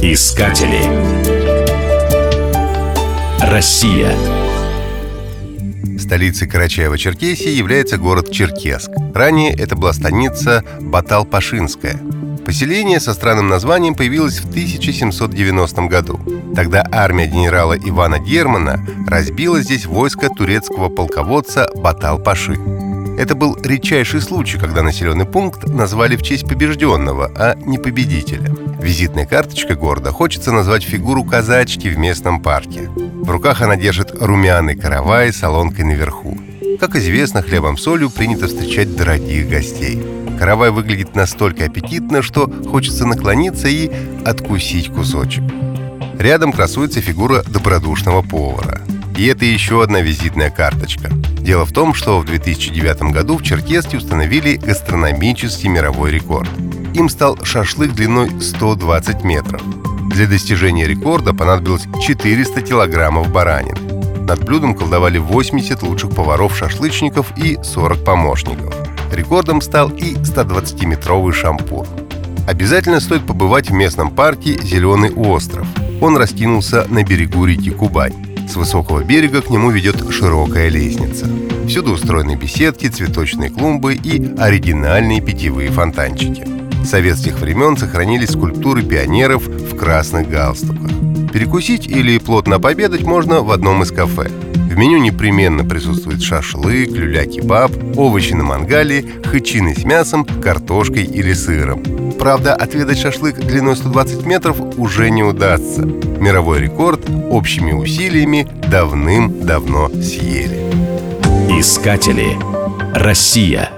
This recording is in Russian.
Искатели. Россия. Столицей Карачаева-Черкесии является город Черкесск. Ранее это была станица Батал-Пашинская. Поселение со странным названием появилось в 1790 году. Тогда армия генерала Ивана Германа разбила здесь войско турецкого полководца Батал-Паши. Это был редчайший случай, когда населенный пункт назвали в честь побежденного, а не победителя. Визитная карточка города хочется назвать фигуру казачки в местном парке. В руках она держит румяный каравай с солонкой наверху. Как известно, хлебом солью принято встречать дорогих гостей. Каравай выглядит настолько аппетитно, что хочется наклониться и откусить кусочек. Рядом красуется фигура добродушного повара. И это еще одна визитная карточка – Дело в том, что в 2009 году в Черкеске установили гастрономический мировой рекорд. Им стал шашлык длиной 120 метров. Для достижения рекорда понадобилось 400 килограммов баранины. Над блюдом колдовали 80 лучших поваров-шашлычников и 40 помощников. Рекордом стал и 120-метровый шампур. Обязательно стоит побывать в местном парке «Зеленый остров». Он раскинулся на берегу реки Кубань. С высокого берега к нему ведет широкая лестница. Всюду устроены беседки, цветочные клумбы и оригинальные питьевые фонтанчики. С советских времен сохранились скульптуры пионеров в красных галстуках. Перекусить или плотно пообедать можно в одном из кафе. В меню непременно присутствует шашлык, люля-кебаб, овощи на мангале, хычины с мясом, картошкой или сыром. Правда, отведать шашлык длиной 120 метров уже не удастся. Мировой рекорд общими усилиями давным-давно съели. Искатели. Россия.